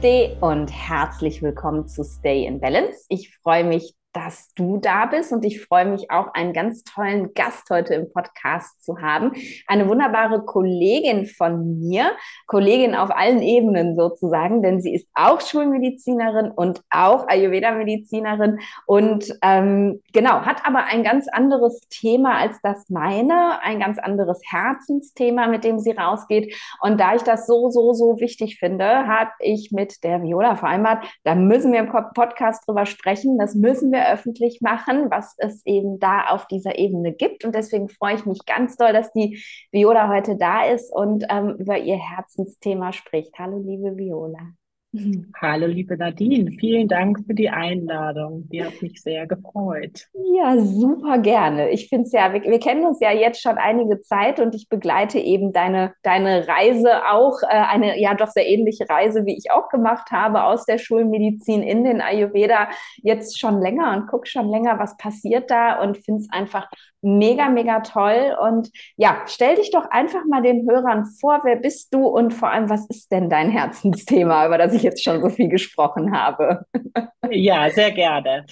Namaste und herzlich willkommen zu Stay in Balance. Ich freue mich, dass du da bist und ich freue mich auch, einen ganz tollen Gast heute im Podcast zu haben. Eine wunderbare Kollegin von mir, Kollegin auf allen Ebenen sozusagen, denn sie ist auch Schulmedizinerin und auch Ayurveda-Medizinerin und ähm, genau, hat aber ein ganz anderes Thema als das meine, ein ganz anderes Herzensthema, mit dem sie rausgeht. Und da ich das so, so, so wichtig finde, habe ich mit der Viola vereinbart, da müssen wir im Podcast drüber sprechen, das müssen wir wir öffentlich machen, was es eben da auf dieser Ebene gibt. Und deswegen freue ich mich ganz doll, dass die Viola heute da ist und ähm, über ihr Herzensthema spricht. Hallo, liebe Viola. Hallo, liebe Nadine, vielen Dank für die Einladung. Die hat mich sehr gefreut. Ja, super gerne. Ich finde es ja, wir, wir, kennen uns ja jetzt schon einige Zeit und ich begleite eben deine, deine Reise auch, äh, eine ja doch sehr ähnliche Reise, wie ich auch gemacht habe, aus der Schulmedizin in den Ayurveda jetzt schon länger und gucke schon länger, was passiert da und finde es einfach mega, mega toll. Und ja, stell dich doch einfach mal den Hörern vor, wer bist du und vor allem, was ist denn dein Herzensthema, über das ich jetzt schon so viel gesprochen habe? Ja, sehr gerne.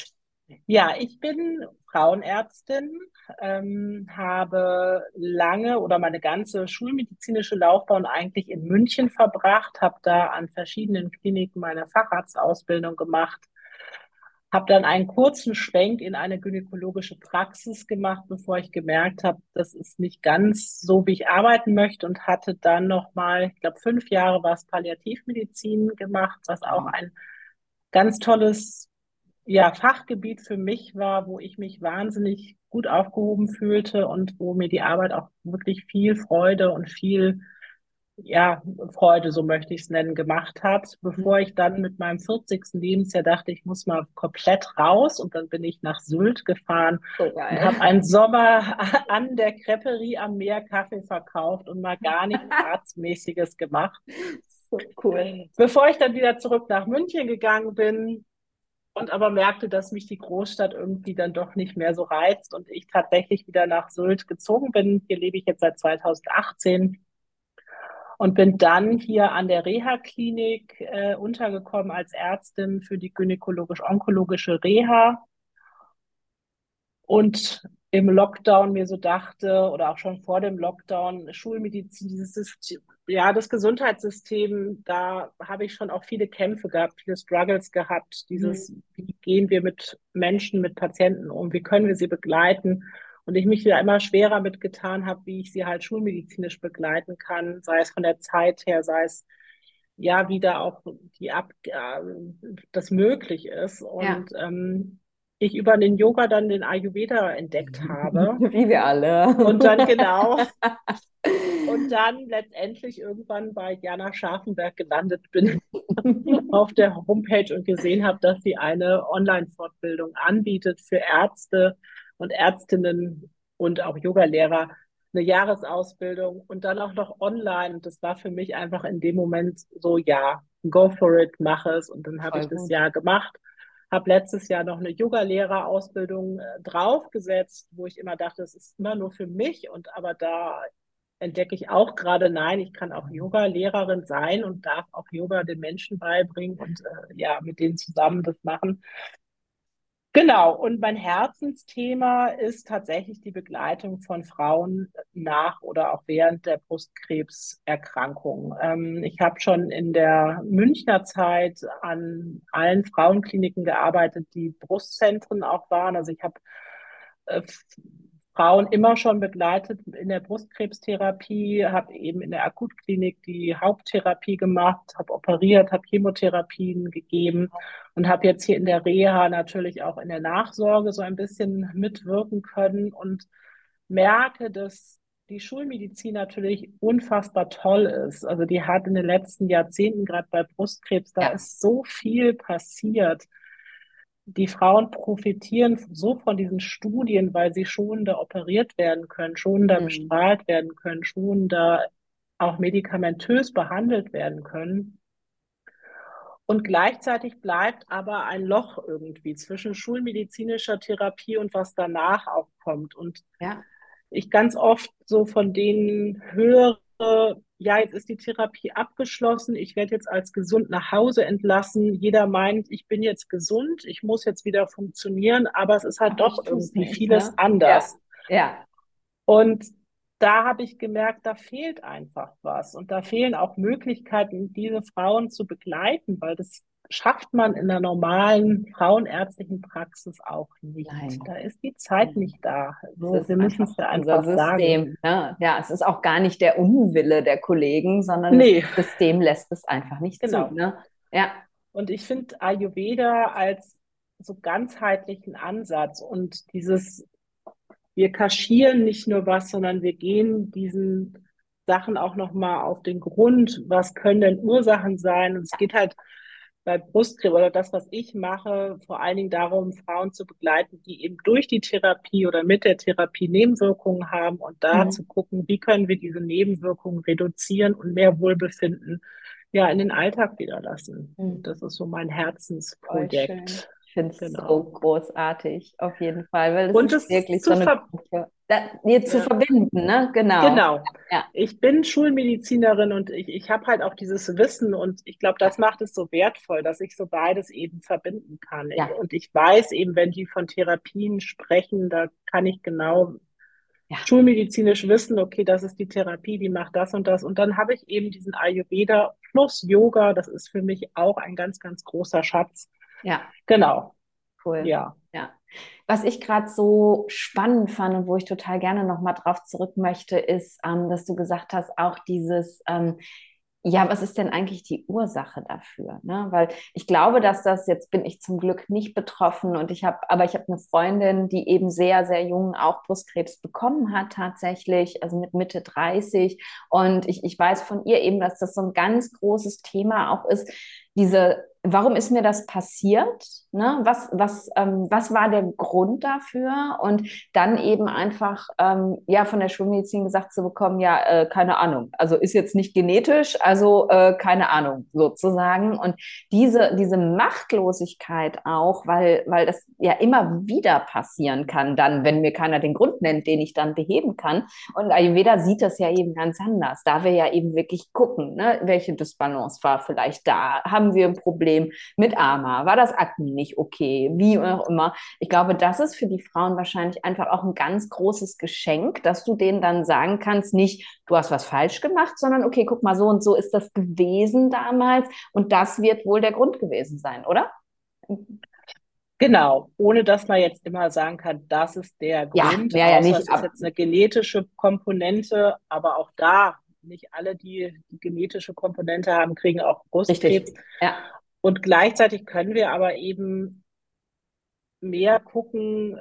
Ja, ich bin Frauenärztin, ähm, habe lange oder meine ganze schulmedizinische Laufbahn eigentlich in München verbracht, habe da an verschiedenen Kliniken meine Facharztausbildung gemacht, habe dann einen kurzen Schwenk in eine gynäkologische Praxis gemacht, bevor ich gemerkt habe, das ist nicht ganz so, wie ich arbeiten möchte und hatte dann noch mal, ich glaube, fünf Jahre was Palliativmedizin gemacht, was auch mhm. ein ganz tolles ja, Fachgebiet für mich war, wo ich mich wahnsinnig gut aufgehoben fühlte und wo mir die Arbeit auch wirklich viel Freude und viel ja, Freude, so möchte ich es nennen, gemacht hat, bevor ich dann mit meinem 40. Lebensjahr dachte, ich muss mal komplett raus und dann bin ich nach Sylt gefahren oh, und habe einen Sommer an der Creperie am Meer Kaffee verkauft und mal gar nichts Arztmäßiges gemacht. So cool. Bevor ich dann wieder zurück nach München gegangen bin, und aber merkte, dass mich die Großstadt irgendwie dann doch nicht mehr so reizt und ich tatsächlich wieder nach Sylt gezogen bin. Hier lebe ich jetzt seit 2018 und bin dann hier an der Reha-Klinik äh, untergekommen als Ärztin für die gynäkologisch-onkologische Reha. Und im Lockdown mir so dachte, oder auch schon vor dem Lockdown, Schulmedizin, dieses, ja, das Gesundheitssystem, da habe ich schon auch viele Kämpfe gehabt, viele Struggles gehabt. Dieses, mhm. wie gehen wir mit Menschen, mit Patienten um, wie können wir sie begleiten? Und ich mich wieder immer schwerer mitgetan habe, wie ich sie halt schulmedizinisch begleiten kann, sei es von der Zeit her, sei es ja wieder auch die Ab äh, das möglich ist. Und ja. ähm, ich über den Yoga dann den Ayurveda entdeckt habe. Wie wir alle. Und dann genau. und dann letztendlich irgendwann bei Jana Scharfenberg gelandet bin auf der Homepage und gesehen habe, dass sie eine Online-Fortbildung anbietet für Ärzte, und Ärztinnen und auch Yogalehrer eine Jahresausbildung und dann auch noch online. Und das war für mich einfach in dem Moment so, ja, go for it, mach es. Und dann habe ich das Jahr gemacht, habe letztes Jahr noch eine Yogalehrerausbildung äh, draufgesetzt, wo ich immer dachte, es ist immer nur für mich. Und aber da entdecke ich auch gerade, nein, ich kann auch Yoga-Lehrerin sein und darf auch Yoga den Menschen beibringen und äh, ja, mit denen zusammen das machen. Genau, und mein Herzensthema ist tatsächlich die Begleitung von Frauen nach oder auch während der Brustkrebserkrankung. Ähm, ich habe schon in der Münchner Zeit an allen Frauenkliniken gearbeitet, die Brustzentren auch waren. Also ich habe äh, Frauen immer schon begleitet in der Brustkrebstherapie, habe eben in der Akutklinik die Haupttherapie gemacht, habe operiert, habe Chemotherapien gegeben und habe jetzt hier in der Reha natürlich auch in der Nachsorge so ein bisschen mitwirken können und merke, dass die Schulmedizin natürlich unfassbar toll ist. Also die hat in den letzten Jahrzehnten, gerade bei Brustkrebs, da ja. ist so viel passiert die Frauen profitieren so von diesen Studien, weil sie schonender operiert werden können, schonender mhm. bestrahlt werden können, schonender auch medikamentös behandelt werden können. Und gleichzeitig bleibt aber ein Loch irgendwie zwischen schulmedizinischer Therapie und was danach auch kommt. Und ja. ich ganz oft so von denen höre, ja, jetzt ist die Therapie abgeschlossen, ich werde jetzt als gesund nach Hause entlassen. Jeder meint, ich bin jetzt gesund, ich muss jetzt wieder funktionieren, aber es ist halt aber doch irgendwie nicht, vieles ne? anders. Ja. ja. Und da habe ich gemerkt, da fehlt einfach was. Und da fehlen auch Möglichkeiten, diese Frauen zu begleiten, weil das schafft man in der normalen frauenärztlichen Praxis auch nicht. Nein. Da ist die Zeit nicht da. So, wir müssen es ja einfach System, sagen. Ne? Ja, es ist auch gar nicht der Unwille der Kollegen, sondern nee. das System lässt es einfach nicht genau. zu. Ne? Ja. Und ich finde Ayurveda als so ganzheitlichen Ansatz und dieses, wir kaschieren nicht nur was, sondern wir gehen diesen Sachen auch nochmal auf den Grund, was können denn Ursachen sein? Und es geht halt bei Brustkrebs oder das, was ich mache, vor allen Dingen darum, Frauen zu begleiten, die eben durch die Therapie oder mit der Therapie Nebenwirkungen haben und da mhm. zu gucken, wie können wir diese Nebenwirkungen reduzieren und mehr Wohlbefinden ja in den Alltag wieder lassen. Mhm. Das ist so mein Herzensprojekt finde es genau. so großartig, auf jeden Fall. Weil es und ist wirklich so eine Gruppe, da, ja. zu verbinden, ne? Genau. Genau. Ja. Ich bin Schulmedizinerin und ich, ich habe halt auch dieses Wissen und ich glaube, das macht es so wertvoll, dass ich so beides eben verbinden kann. Ja. Und ich weiß eben, wenn die von Therapien sprechen, da kann ich genau ja. schulmedizinisch wissen, okay, das ist die Therapie, die macht das und das. Und dann habe ich eben diesen Ayurveda plus Yoga, das ist für mich auch ein ganz, ganz großer Schatz ja. Genau. Cool. Ja. Ja. Was ich gerade so spannend fand und wo ich total gerne nochmal drauf zurück möchte, ist, ähm, dass du gesagt hast, auch dieses, ähm, ja, was ist denn eigentlich die Ursache dafür? Ne? Weil ich glaube, dass das, jetzt bin ich zum Glück nicht betroffen und ich habe, aber ich habe eine Freundin, die eben sehr, sehr jung auch Brustkrebs bekommen hat tatsächlich, also mit Mitte 30. Und ich, ich weiß von ihr eben, dass das so ein ganz großes Thema auch ist, diese warum ist mir das passiert? Ne? Was, was, ähm, was war der Grund dafür? Und dann eben einfach ähm, ja von der Schulmedizin gesagt zu bekommen, ja, äh, keine Ahnung. Also ist jetzt nicht genetisch, also äh, keine Ahnung sozusagen. Und diese, diese Machtlosigkeit auch, weil, weil das ja immer wieder passieren kann, dann, wenn mir keiner den Grund nennt, den ich dann beheben kann. Und Ayurveda sieht das ja eben ganz anders. Da wir ja eben wirklich gucken, ne? welche Dysbalance war vielleicht da? Haben wir ein Problem? Problem mit Ama? War das Akne nicht okay? Wie auch immer. Ich glaube, das ist für die Frauen wahrscheinlich einfach auch ein ganz großes Geschenk, dass du denen dann sagen kannst, nicht, du hast was falsch gemacht, sondern okay, guck mal, so und so ist das gewesen damals und das wird wohl der Grund gewesen sein, oder? Genau, ohne dass man jetzt immer sagen kann, das ist der Grund. Ja, ja, ja nicht. Das ist jetzt eine genetische Komponente, aber auch da nicht alle, die die genetische Komponente haben, kriegen auch Brustkrebs. Ja. Und gleichzeitig können wir aber eben mehr gucken.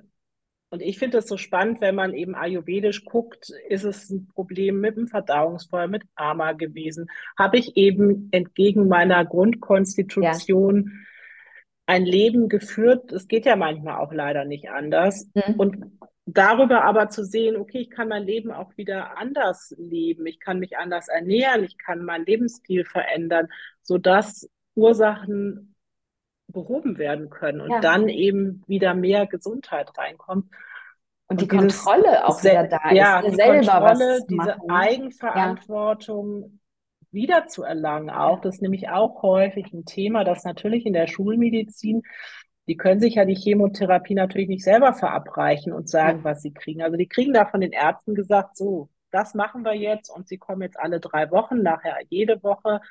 Und ich finde es so spannend, wenn man eben ayurvedisch guckt, ist es ein Problem mit dem Verdauungsfeuer, mit Ama gewesen? Habe ich eben entgegen meiner Grundkonstitution ja. Ein Leben geführt? Es geht ja manchmal auch leider nicht anders. Mhm. Und darüber aber zu sehen, okay, ich kann mein Leben auch wieder anders leben, ich kann mich anders ernähren, ich kann meinen Lebensstil verändern, sodass Ursachen behoben werden können und ja. dann eben wieder mehr Gesundheit reinkommt. Und, und die Kontrolle auch wieder da ja, ist, die selber Kontrolle, diese Eigenverantwortung ja. wieder zu erlangen auch. Das ist nämlich auch häufig ein Thema, das natürlich in der Schulmedizin, die können sich ja die Chemotherapie natürlich nicht selber verabreichen und sagen, was sie kriegen. Also die kriegen da von den Ärzten gesagt, so, das machen wir jetzt und sie kommen jetzt alle drei Wochen, nachher jede Woche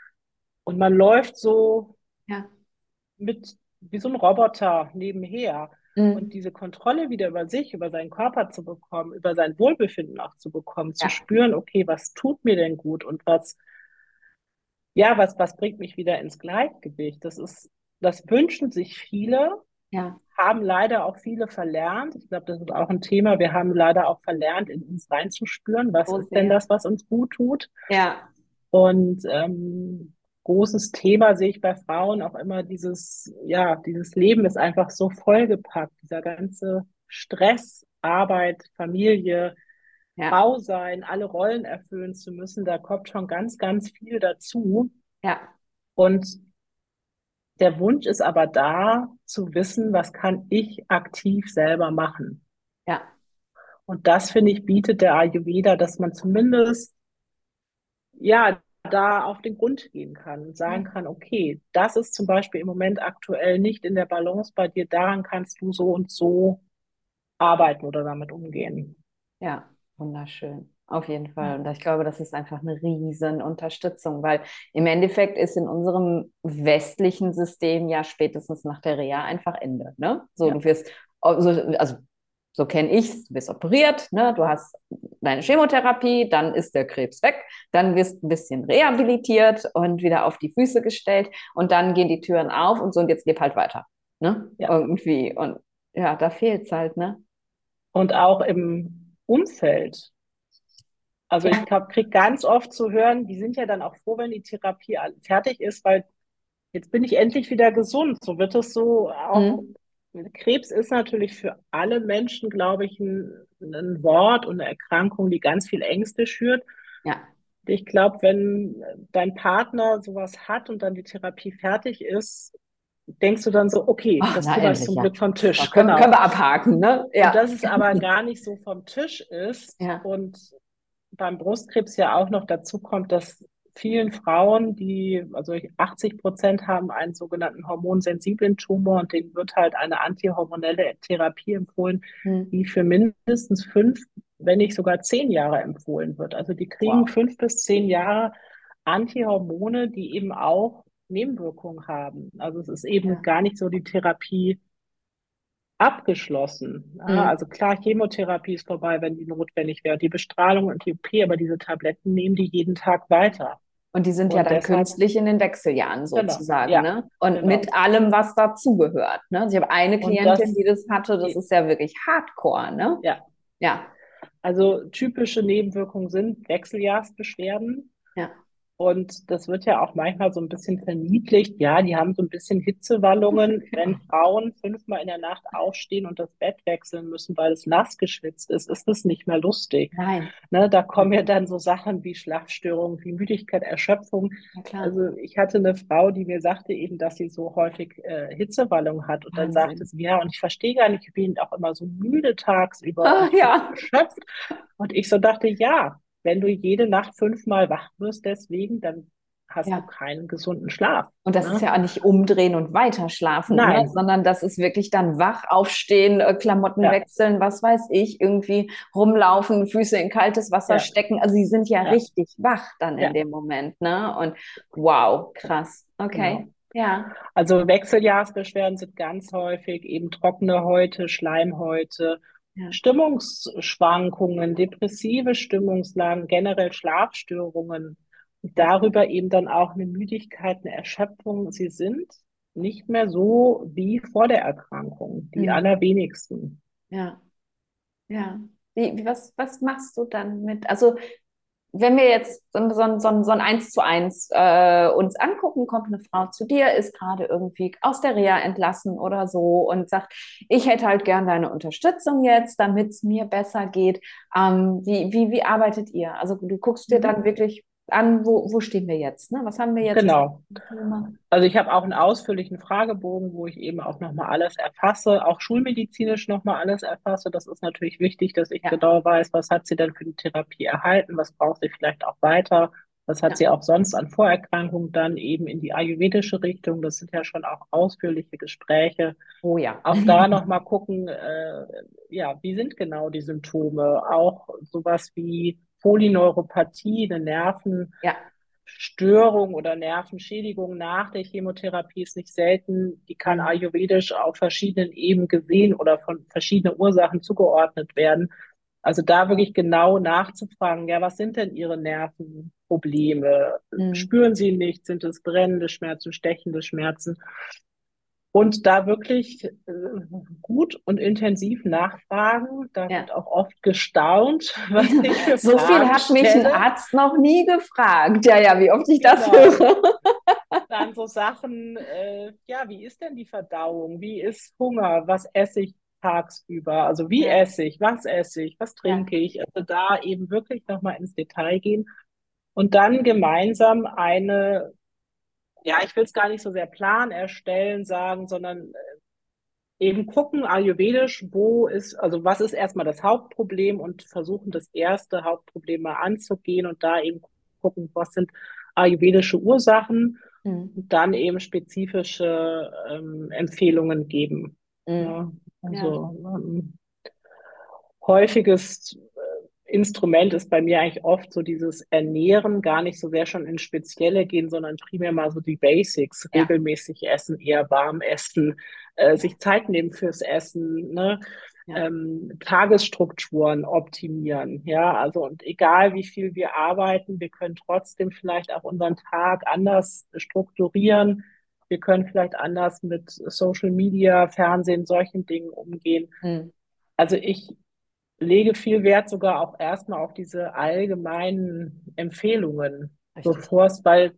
und man läuft so ja. mit wie so ein Roboter nebenher. Mhm. Und diese Kontrolle wieder über sich, über seinen Körper zu bekommen, über sein Wohlbefinden auch zu bekommen, ja. zu spüren, okay, was tut mir denn gut und was, ja, was, was bringt mich wieder ins Gleichgewicht? Das ist, das wünschen sich viele, ja. haben leider auch viele verlernt. Ich glaube, das ist auch ein Thema. Wir haben leider auch verlernt, in uns reinzuspüren, was oh, ist denn das, was uns gut tut. Ja. Und ähm, großes Thema sehe ich bei Frauen auch immer dieses, ja, dieses Leben ist einfach so vollgepackt, dieser ganze Stress, Arbeit, Familie, ja. Frau sein, alle Rollen erfüllen zu müssen, da kommt schon ganz, ganz viel dazu. Ja. Und der Wunsch ist aber da, zu wissen, was kann ich aktiv selber machen. Ja. Und das, finde ich, bietet der Ayurveda, dass man zumindest ja, da auf den Grund gehen kann und sagen kann, okay, das ist zum Beispiel im Moment aktuell nicht in der Balance bei dir, daran kannst du so und so arbeiten oder damit umgehen. Ja, wunderschön. Auf jeden Fall. Und ich glaube, das ist einfach eine riesen Unterstützung, weil im Endeffekt ist in unserem westlichen System ja spätestens nach der Reha einfach Ende. Ne? So, ja. du wirst, also, also so kenne ich es, du wirst operiert, ne? du hast deine Chemotherapie, dann ist der Krebs weg, dann wirst du ein bisschen rehabilitiert und wieder auf die Füße gestellt und dann gehen die Türen auf und so und jetzt leb halt weiter. Ne? Ja. Irgendwie. Und ja, da fehlt es halt, ne? Und auch im Umfeld. Also ich kriege ganz oft zu hören, die sind ja dann auch froh, wenn die Therapie fertig ist, weil jetzt bin ich endlich wieder gesund. So wird es so auch mhm. Krebs ist natürlich für alle Menschen, glaube ich, ein, ein Wort und eine Erkrankung, die ganz viel Ängste schürt. Ja. Ich glaube, wenn dein Partner sowas hat und dann die Therapie fertig ist, denkst du dann so, okay, Ach, das Thema ist zum ja. Glück vom Tisch. Ja, können, genau. können wir abhaken, ne? Ja. Und dass es aber gar nicht so vom Tisch ist ja. und beim Brustkrebs ja auch noch dazu kommt, dass vielen Frauen, die, also 80 Prozent haben einen sogenannten hormonsensiblen Tumor und denen wird halt eine antihormonelle Therapie empfohlen, mhm. die für mindestens fünf, wenn nicht sogar zehn Jahre empfohlen wird. Also die kriegen wow. fünf bis zehn Jahre Antihormone, die eben auch Nebenwirkungen haben. Also es ist eben ja. gar nicht so die Therapie abgeschlossen. Ja, mhm. Also klar, Chemotherapie ist vorbei, wenn die notwendig wäre, die Bestrahlung und die OP, aber diese Tabletten nehmen die jeden Tag weiter. Und die sind und ja dann deshalb, künstlich in den Wechseljahren sozusagen, genau, ja, ne? Und genau. mit allem, was dazugehört. Ne? Also ich habe eine Klientin, das, die das hatte, das ist ja wirklich Hardcore, ne? Ja. Ja. Also typische Nebenwirkungen sind Wechseljahrsbeschwerden. Ja. Und das wird ja auch manchmal so ein bisschen verniedlicht. Ja, die haben so ein bisschen Hitzewallungen. Wenn Frauen fünfmal in der Nacht aufstehen und das Bett wechseln müssen, weil es nass geschwitzt ist, ist das nicht mehr lustig. Nein. Ne, da kommen ja dann so Sachen wie Schlafstörungen, wie Müdigkeit, Erschöpfung. Also ich hatte eine Frau, die mir sagte eben, dass sie so häufig äh, Hitzewallungen hat. Und Wahnsinn. dann sagte sie, ja, und ich verstehe gar nicht, ich bin auch immer so müde tagsüber ah, ja. erschöpft. Und ich so dachte, ja, wenn du jede Nacht fünfmal wach wirst deswegen, dann hast ja. du keinen gesunden Schlaf. Und das ne? ist ja auch nicht umdrehen und weiter schlafen, ne? sondern das ist wirklich dann wach aufstehen, äh, Klamotten ja. wechseln, was weiß ich, irgendwie rumlaufen, Füße in kaltes Wasser ja. stecken. Also sie sind ja, richtig wach dann in dem Moment. Ne? Und wow, krass. Okay. Genau. Ja. Also Wechseljahrsbeschwerden sind ganz häufig eben trockene Häute, Schleimhäute, ja. Stimmungsschwankungen, depressive Stimmungslagen, generell Schlafstörungen und darüber eben dann auch eine Müdigkeit, eine Erschöpfung. Sie sind nicht mehr so wie vor der Erkrankung, die ja. allerwenigsten. Ja, ja. Wie, was, was machst du dann mit? Also wenn wir jetzt so, so, so, so ein Eins zu eins äh, uns angucken, kommt eine Frau zu dir, ist gerade irgendwie aus der Reha entlassen oder so und sagt, ich hätte halt gern deine Unterstützung jetzt, damit es mir besser geht. Ähm, wie, wie, wie arbeitet ihr? Also du guckst dir dann mhm. wirklich an, wo, wo stehen wir jetzt? Ne? Was haben wir jetzt? Genau. Also ich habe auch einen ausführlichen Fragebogen, wo ich eben auch nochmal alles erfasse, auch schulmedizinisch nochmal alles erfasse. Das ist natürlich wichtig, dass ich ja. genau weiß, was hat sie denn für die Therapie erhalten, was braucht sie vielleicht auch weiter, was hat ja. sie auch sonst an Vorerkrankungen dann eben in die ayurvedische Richtung. Das sind ja schon auch ausführliche Gespräche. Oh ja. Auch da nochmal gucken, äh, ja, wie sind genau die Symptome? Auch sowas wie Polyneuropathie, eine Nervenstörung ja. oder Nervenschädigung nach der Chemotherapie ist nicht selten. Die kann mhm. ayurvedisch auf verschiedenen Ebenen gesehen oder von verschiedenen Ursachen zugeordnet werden. Also da wirklich genau nachzufragen, ja, was sind denn Ihre Nervenprobleme? Mhm. Spüren Sie nicht? Sind es brennende Schmerzen, stechende Schmerzen? Und da wirklich äh, gut und intensiv nachfragen. Da ja. wird auch oft gestaunt, was ich für So Fragen viel hat stelle. mich ein Arzt noch nie gefragt. Ja, ja, wie oft ich das genau. höre. Dann so Sachen, äh, ja, wie ist denn die Verdauung? Wie ist Hunger? Was esse ich tagsüber? Also wie ja. esse ich? Was esse ich? Was trinke ja. ich? Also da eben wirklich nochmal ins Detail gehen und dann gemeinsam eine ja, ich will es gar nicht so sehr Plan erstellen sagen, sondern äh, eben gucken, ayurvedisch, wo ist, also was ist erstmal das Hauptproblem und versuchen, das erste Hauptproblem mal anzugehen und da eben gucken, was sind ayurvedische Ursachen mhm. und dann eben spezifische ähm, Empfehlungen geben. Mhm. Ja, also ja. Ähm, häufiges Instrument ist bei mir eigentlich oft so dieses Ernähren, gar nicht so sehr schon in Spezielle gehen, sondern primär mal so die Basics, ja. regelmäßig essen, eher warm essen, äh, sich Zeit nehmen fürs Essen, ne? Ja. Ähm, Tagesstrukturen optimieren. Ja, also und egal wie viel wir arbeiten, wir können trotzdem vielleicht auch unseren Tag anders strukturieren. Wir können vielleicht anders mit Social Media, Fernsehen, solchen Dingen umgehen. Mhm. Also ich lege viel Wert sogar auch erstmal auf diese allgemeinen Empfehlungen, bevor es, weil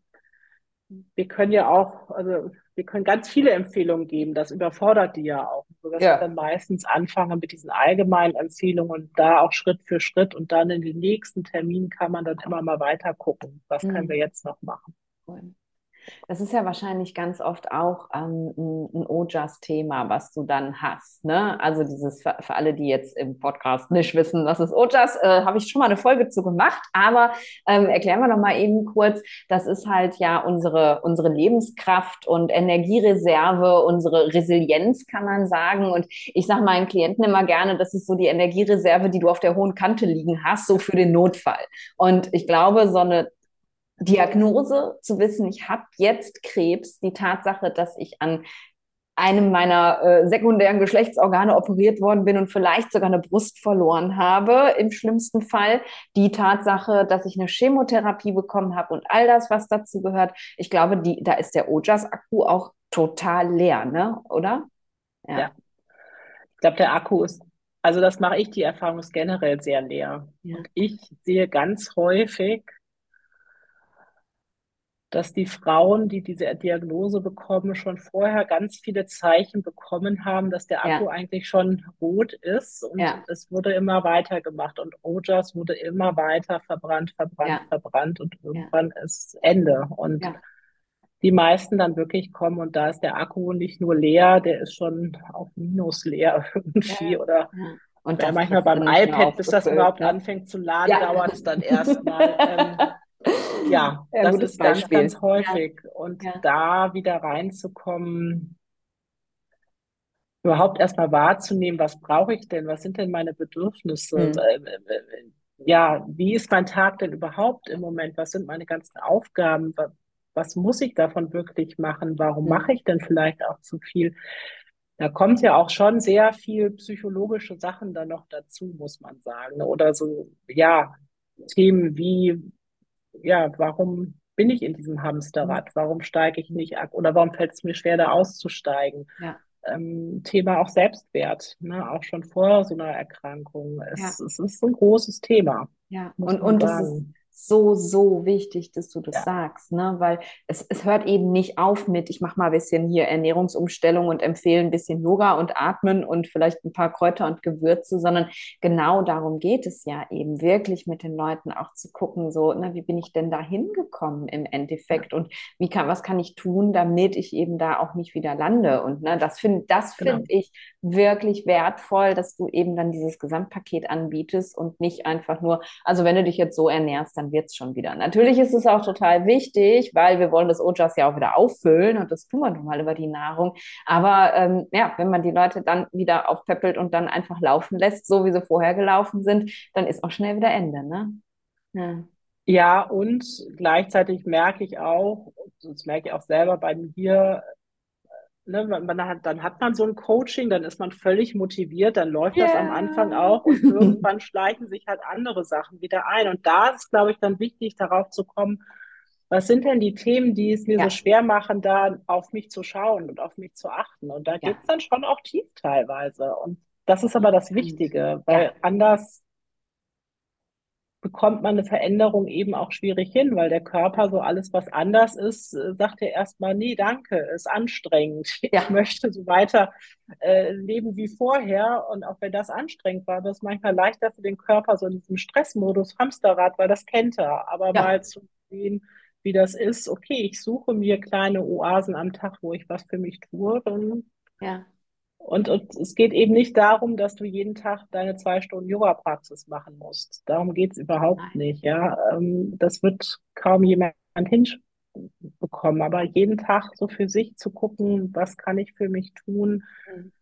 wir können ja auch, also wir können ganz viele Empfehlungen geben, das überfordert die ja auch, sodass ja. ich dann meistens anfange mit diesen allgemeinen Empfehlungen und da auch Schritt für Schritt und dann in den nächsten Termin kann man dann immer mal weiter gucken, was mhm. können wir jetzt noch machen. Das ist ja wahrscheinlich ganz oft auch ähm, ein, ein Ojas-Thema, was du dann hast. Ne? Also dieses für, für, alle, die jetzt im Podcast nicht wissen, was ist Ojas, äh, habe ich schon mal eine Folge zu gemacht. Aber ähm, erklären wir noch mal eben kurz. Das ist halt ja unsere unsere Lebenskraft und Energiereserve, unsere Resilienz, kann man sagen. Und ich sage meinen Klienten immer gerne, das ist so die Energiereserve, die du auf der hohen Kante liegen hast, so für den Notfall. Und ich glaube, so eine Diagnose zu wissen, ich habe jetzt Krebs, die Tatsache, dass ich an einem meiner äh, sekundären Geschlechtsorgane operiert worden bin und vielleicht sogar eine Brust verloren habe, im schlimmsten Fall. Die Tatsache, dass ich eine Chemotherapie bekommen habe und all das, was dazu gehört. Ich glaube, die, da ist der Ojas-Akku auch total leer, ne? oder? Ja. ja. Ich glaube, der Akku ist, also das mache ich, die Erfahrung ist generell sehr leer. Ja. Und ich sehe ganz häufig, dass die Frauen, die diese Diagnose bekommen, schon vorher ganz viele Zeichen bekommen haben, dass der Akku ja. eigentlich schon rot ist und ja. es wurde immer weiter gemacht und Ojas wurde immer weiter verbrannt, verbrannt, ja. verbrannt und irgendwann ist Ende und die meisten dann wirklich kommen und da ist der Akku nicht nur leer, der ist schon auf Minus leer irgendwie oder und manchmal beim iPad, bis das überhaupt ne? anfängt zu laden, dauert es dann erstmal. ähm, ja, ja das ist ganz, Beispiel. ganz häufig. Ja. Und ja. da wieder reinzukommen, überhaupt erstmal wahrzunehmen, was brauche ich denn, was sind denn meine Bedürfnisse? Hm. Ja, wie ist mein Tag denn überhaupt im Moment? Was sind meine ganzen Aufgaben? Was, was muss ich davon wirklich machen? Warum hm. mache ich denn vielleicht auch zu viel? Da kommt ja auch schon sehr viel psychologische Sachen dann noch dazu, muss man sagen. Oder so, ja, Themen wie, ja, warum bin ich in diesem Hamsterrad? Mhm. Warum steige ich nicht ab? Oder warum fällt es mir schwer, da auszusteigen? Ja. Ähm, Thema auch Selbstwert, ne? auch schon vor so einer Erkrankung. Es, ja. es ist ein großes Thema. Ja, und, und es ist so, so wichtig, dass du das ja. sagst, ne? weil es, es hört eben nicht auf mit, ich mache mal ein bisschen hier Ernährungsumstellung und empfehle ein bisschen Yoga und Atmen und vielleicht ein paar Kräuter und Gewürze, sondern genau darum geht es ja eben, wirklich mit den Leuten auch zu gucken, so, na, wie bin ich denn da hingekommen im Endeffekt und wie kann, was kann ich tun, damit ich eben da auch nicht wieder lande und ne, das finde das genau. finde ich wirklich wertvoll, dass du eben dann dieses Gesamtpaket anbietest und nicht einfach nur, also wenn du dich jetzt so ernährst, dann wird es schon wieder. Natürlich ist es auch total wichtig, weil wir wollen das Ojas ja auch wieder auffüllen und das tun wir nun mal über die Nahrung. Aber ähm, ja, wenn man die Leute dann wieder aufpäppelt und dann einfach laufen lässt, so wie sie vorher gelaufen sind, dann ist auch schnell wieder Ende, ne? Ja. Ja, und gleichzeitig merke ich auch, das merke ich auch selber bei mir, ne, man hat, dann hat man so ein Coaching, dann ist man völlig motiviert, dann läuft yeah. das am Anfang auch und irgendwann schleichen sich halt andere Sachen wieder ein. Und da ist, glaube ich, dann wichtig, darauf zu kommen, was sind denn die Themen, die es mir ja. so schwer machen, da auf mich zu schauen und auf mich zu achten? Und da ja. geht es dann schon auch tief teilweise. Und das ist aber das Wichtige, weil ja. anders bekommt man eine Veränderung eben auch schwierig hin, weil der Körper so alles, was anders ist, äh, sagt er erstmal, nee, danke, ist anstrengend. Ja. Ich möchte so weiter äh, leben wie vorher. Und auch wenn das anstrengend war, das ist manchmal leichter für den Körper, so in diesem Stressmodus, Hamsterrad, weil das kennt er. Aber ja. mal zu sehen, wie das ist, okay, ich suche mir kleine Oasen am Tag, wo ich was für mich tue, dann ja Und, und es geht eben nicht darum, dass du jeden Tag deine zwei Stunden Yoga-Praxis machen musst. Darum geht es überhaupt Nein. nicht. Ja, ähm, das wird kaum jemand hinbekommen. Aber jeden Tag so für sich zu gucken, was kann ich für mich tun? Mhm.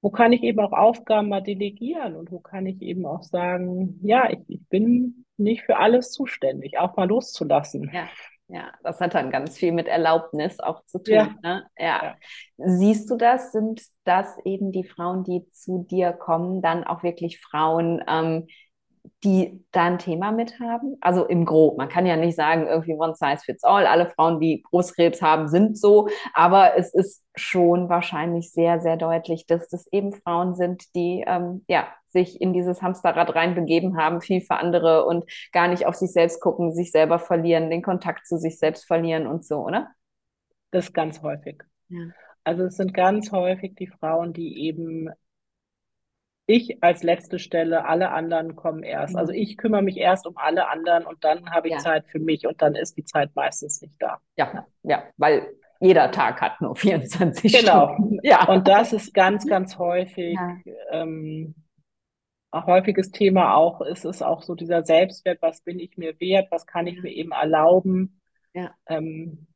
Wo kann ich eben auch Aufgaben mal delegieren und wo kann ich eben auch sagen, ja, ich, ich bin nicht für alles zuständig, auch mal loszulassen. Ja. Ja, das hat dann ganz viel mit Erlaubnis auch zu tun. Ja. Ne? Ja. ja. Siehst du das? Sind das eben die Frauen, die zu dir kommen, dann auch wirklich Frauen, ähm, die da ein Thema mit haben? Also im Grob. Man kann ja nicht sagen, irgendwie one size fits all. Alle Frauen, die Großkrebs haben, sind so. Aber es ist schon wahrscheinlich sehr, sehr deutlich, dass das eben Frauen sind, die ähm, ja, sich in dieses Hamsterrad reinbegeben haben, viel für andere und gar nicht auf sich selbst gucken, sich selber verlieren, den Kontakt zu sich selbst verlieren und so, oder? Das ist ganz häufig. Ja. Also es sind ganz häufig die Frauen, die eben ich als letzte Stelle, alle anderen kommen erst. Also mhm. ich kümmere mich erst um alle anderen und dann habe ich ja. Zeit für mich und dann ist die Zeit meistens nicht da. Ja, ja, weil jeder Tag hat nur 24 genau. Stunden. Genau. Ja. Und das ist ganz, ganz häufig ja. ähm, ein häufiges Thema auch. Ist es auch so dieser Selbstwert, was bin ich mir wert, was kann ich mir eben erlauben. Ja. Ähm,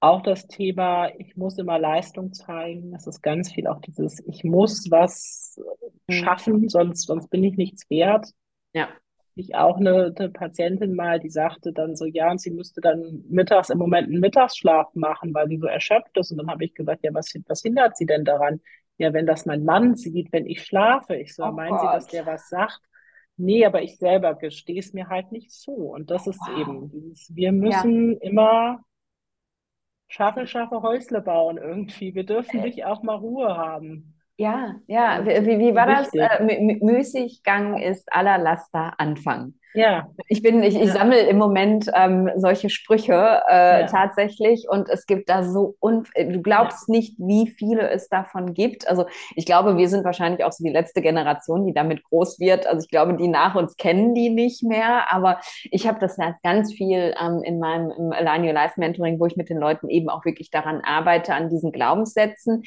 auch das Thema, ich muss immer Leistung zeigen. Das ist ganz viel auch dieses, ich muss was mhm. schaffen, sonst, sonst bin ich nichts wert. Ja. Ich auch eine, eine Patientin mal, die sagte dann so, ja, und sie müsste dann mittags im Moment einen Mittagsschlaf machen, weil sie so erschöpft ist. Und dann habe ich gesagt, ja, was, was hindert sie denn daran? Ja, wenn das mein Mann sieht, wenn ich schlafe. Ich so, oh meinen Gott. Sie, dass der was sagt? Nee, aber ich selber gestehe es mir halt nicht zu. Und das ist wow. eben dieses, wir müssen ja. immer Schafe, Schafe, Häusle bauen irgendwie. Wir dürfen äh. nicht auch mal Ruhe haben. Ja, ja. Wie, wie war Wichtig. das? Äh, Müßiggang ist aller Laster Anfang. Ja. Ich bin, ich, ich ja. sammle im Moment ähm, solche Sprüche äh, ja. tatsächlich und es gibt da so un du glaubst ja. nicht, wie viele es davon gibt. Also ich glaube, wir sind wahrscheinlich auch so die letzte Generation, die damit groß wird. Also ich glaube, die nach uns kennen die nicht mehr, aber ich habe das ganz viel ähm, in meinem im Align Your Life Mentoring, wo ich mit den Leuten eben auch wirklich daran arbeite, an diesen Glaubenssätzen,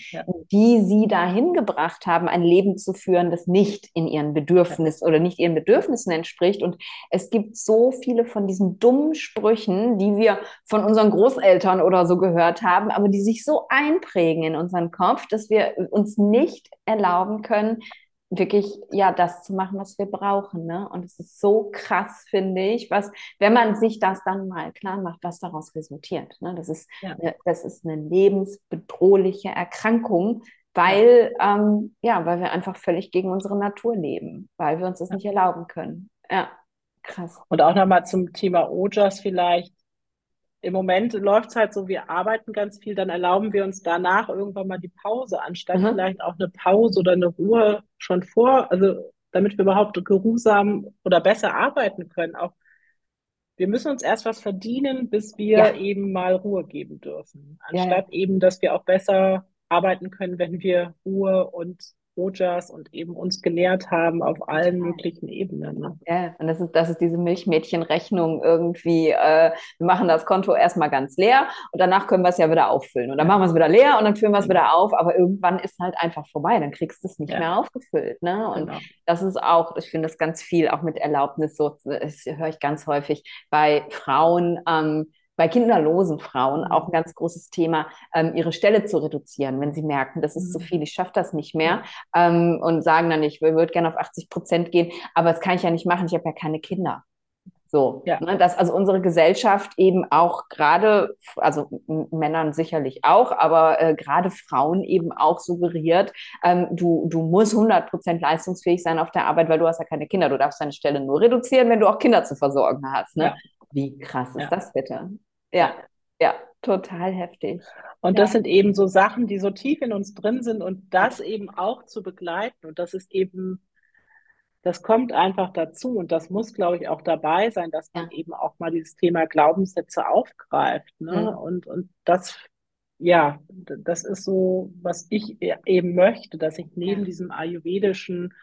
die sie dahin gebracht haben, ein Leben zu führen, das nicht in ihren Bedürfnissen oder nicht ihren Bedürfnissen entspricht und es gibt so viele von diesen dummen Sprüchen, die wir von unseren Großeltern oder so gehört haben, aber die sich so einprägen in unseren Kopf, dass wir uns nicht erlauben können, wirklich ja das zu machen, was wir brauchen. Ne? Und es ist so krass, finde ich, was, wenn man sich das dann mal klar macht, was daraus resultiert. Ne? Das, ist, ja. eine, das ist eine lebensbedrohliche Erkrankung, weil, ja. Ähm, ja, weil wir einfach völlig gegen unsere Natur leben, weil wir uns das ja. nicht erlauben können. Ja. Krass. Und auch nochmal zum Thema Ojas vielleicht. Im Moment läuft es halt so, wir arbeiten ganz viel, dann erlauben wir uns danach irgendwann mal die Pause, anstatt mhm. vielleicht auch eine Pause oder eine Ruhe schon vor, also damit wir überhaupt geruhsam oder besser arbeiten können. Auch wir müssen uns erst was verdienen, bis wir ja. eben mal Ruhe geben dürfen. Anstatt ja, ja. eben, dass wir auch besser arbeiten können, wenn wir Ruhe und Rojas und eben uns gelehrt haben auf allen möglichen Ebenen. Ne? Ja, und das ist, das ist diese Milchmädchenrechnung irgendwie, äh, wir machen das Konto erstmal ganz leer und danach können wir es ja wieder auffüllen. Und dann machen wir es wieder leer und dann füllen wir es wieder auf, aber irgendwann ist halt einfach vorbei, dann kriegst du es nicht ja. mehr aufgefüllt. Ne? Und genau. das ist auch, ich finde das ganz viel, auch mit Erlaubnis, so das höre ich ganz häufig bei Frauen, ähm, bei kinderlosen Frauen mhm. auch ein ganz großes Thema, ähm, ihre Stelle zu reduzieren, wenn sie merken, das ist zu mhm. viel, ich schaffe das nicht mehr ähm, und sagen dann, ich würde gerne auf 80 Prozent gehen, aber das kann ich ja nicht machen, ich habe ja keine Kinder. So, ja. ne, dass also unsere Gesellschaft eben auch gerade, also Männern sicherlich auch, aber äh, gerade Frauen eben auch suggeriert, ähm, du, du musst 100 Prozent leistungsfähig sein auf der Arbeit, weil du hast ja keine Kinder. Du darfst deine Stelle nur reduzieren, wenn du auch Kinder zu versorgen hast. Ne? Ja. Wie krass ist ja. das bitte? Ja, ja, total heftig. Und das sind eben so Sachen, die so tief in uns drin sind und das eben auch zu begleiten. Und das ist eben, das kommt einfach dazu und das muss, glaube ich, auch dabei sein, dass man ja. eben auch mal dieses Thema Glaubenssätze aufgreift. Ne? Mhm. Und, und das, ja, das ist so, was ich e-, eben möchte, dass ich neben ja. diesem ayurvedischen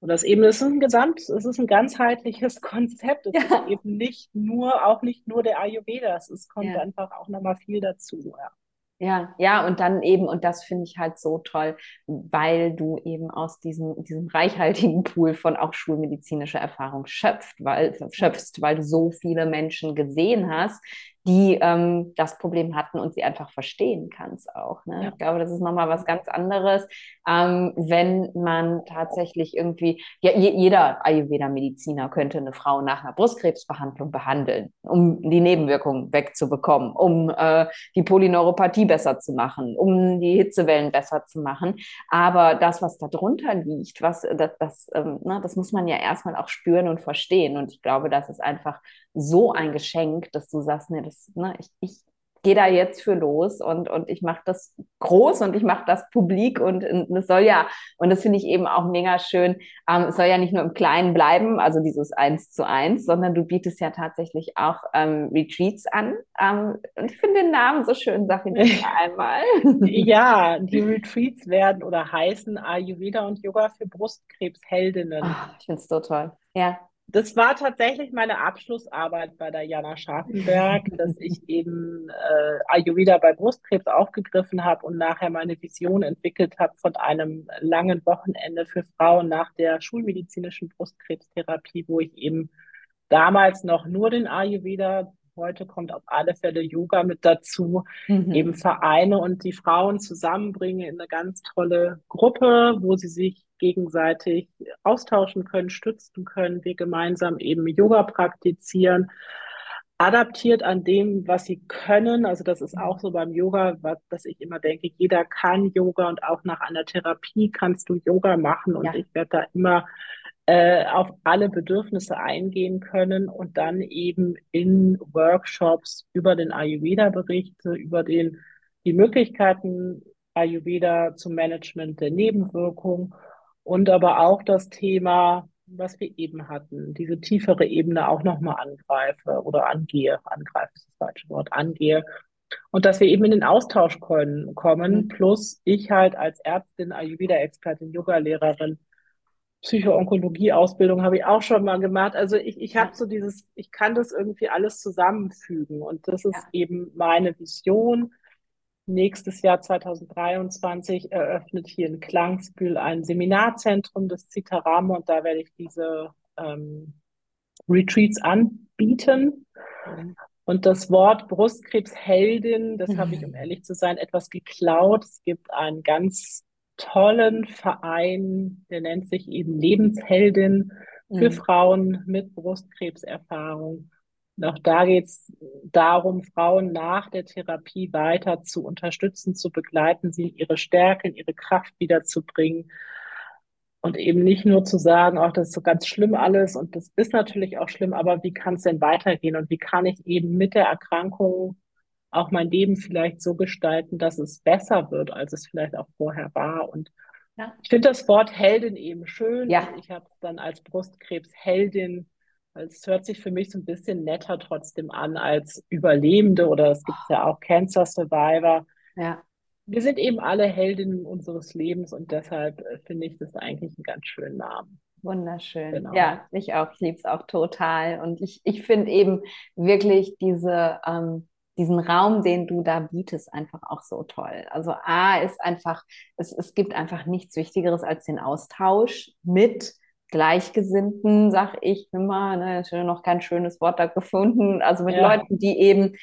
und das eben ist ein Gesamt, es ist ein ganzheitliches Konzept. Es ja. ist eben nicht nur, auch nicht nur der Ayurveda, es kommt ja. einfach auch nochmal viel dazu. Ja. Ja, ja, und dann eben, und das finde ich halt so toll, weil du eben aus diesem, diesem reichhaltigen Pool von auch schulmedizinischer Erfahrung schöpft, weil, schöpfst, weil du so viele Menschen gesehen hast, die ähm, das Problem hatten und sie einfach verstehen kannst auch. Ne? Ja. Ich glaube, das ist nochmal was ganz anderes, ähm, wenn man tatsächlich irgendwie, ja, jeder Ayurveda-Mediziner könnte eine Frau nach einer Brustkrebsbehandlung behandeln, um die Nebenwirkungen wegzubekommen, um äh, die Polyneuropathie besser zu machen, um die Hitzewellen besser zu machen. Aber das, was da drunter liegt, was, das, das, ähm, ne, das muss man ja erstmal auch spüren und verstehen. Und ich glaube, das ist einfach so ein Geschenk, dass du sagst, nee, das, ne, ich, ich gehe da jetzt für los und, und ich mache das groß und ich mache das publik und, und das soll ja, und das finde ich eben auch mega schön, ähm, es soll ja nicht nur im Kleinen bleiben, also dieses Eins zu eins, sondern du bietest ja tatsächlich auch ähm, Retreats an. Ähm, und ich finde den Namen so schön, sag ich nicht einmal. ja, die Retreats werden oder heißen Ayurveda und Yoga für Brustkrebsheldinnen. Oh, ich finde es so toll. Ja das war tatsächlich meine Abschlussarbeit bei der Jana Scharfenberg, dass ich eben äh, Ayurveda bei Brustkrebs aufgegriffen habe und nachher meine Vision entwickelt habe von einem langen Wochenende für Frauen nach der schulmedizinischen Brustkrebstherapie, wo ich eben damals noch nur den Ayurveda heute kommt auf alle Fälle Yoga mit dazu, mhm. eben Vereine und die Frauen zusammenbringen in eine ganz tolle Gruppe, wo sie sich gegenseitig austauschen können, stützen können, wir gemeinsam eben Yoga praktizieren, adaptiert an dem, was sie können. Also das ist auch so beim Yoga, was, dass ich immer denke, jeder kann Yoga und auch nach einer Therapie kannst du Yoga machen und ja. ich werde da immer äh, auf alle Bedürfnisse eingehen können und dann eben in Workshops über den Ayurveda berichte, über den, die Möglichkeiten Ayurveda zum Management der Nebenwirkung und aber auch das Thema, was wir eben hatten, diese tiefere Ebene auch nochmal angreife oder angehe, angreife ist das falsche Wort, angehe. Und dass wir eben in den Austausch können, kommen, mhm. plus ich halt als Ärztin, Ayurveda-Expertin, Yoga-Lehrerin Psychoonkologie-Ausbildung habe ich auch schon mal gemacht. Also ich, ich habe so dieses, ich kann das irgendwie alles zusammenfügen. Und das ist ja. eben meine Vision. Nächstes Jahr 2023 eröffnet hier in Klangsbühl ein Seminarzentrum des Citaramo und da werde ich diese ähm, Retreats anbieten. Mhm. Und das Wort Brustkrebsheldin, das habe ich, um ehrlich zu sein, etwas geklaut. Es gibt einen ganz tollen Verein, der nennt sich eben Lebensheldin für mhm. Frauen mit Brustkrebserfahrung. Und auch da geht es darum, Frauen nach der Therapie weiter zu unterstützen, zu begleiten, sie in ihre Stärke, in ihre Kraft wiederzubringen. Und eben nicht nur zu sagen, ach, das ist so ganz schlimm alles und das ist natürlich auch schlimm, aber wie kann es denn weitergehen und wie kann ich eben mit der Erkrankung auch mein Leben vielleicht so gestalten, dass es besser wird, als es vielleicht auch vorher war. Und ja. ich finde das Wort Heldin eben schön. Ja. Ich habe es dann als Brustkrebsheldin, es hört sich für mich so ein bisschen netter trotzdem an als Überlebende oder es gibt ja auch Cancer Survivor. Ja. Wir sind eben alle Heldinnen unseres Lebens und deshalb äh, finde ich das eigentlich einen ganz schönen Namen. Wunderschön. Genau. Ja, ich auch. Ich liebe es auch total. Und ich, ich finde eben wirklich diese, ähm, diesen Raum, den du da bietest, einfach auch so toll. Also A ist einfach, es, es gibt einfach nichts Wichtigeres als den Austausch mit Gleichgesinnten, sag ich immer, ne, ich habe noch kein schönes Wort da gefunden, also mit ja. Leuten, die eben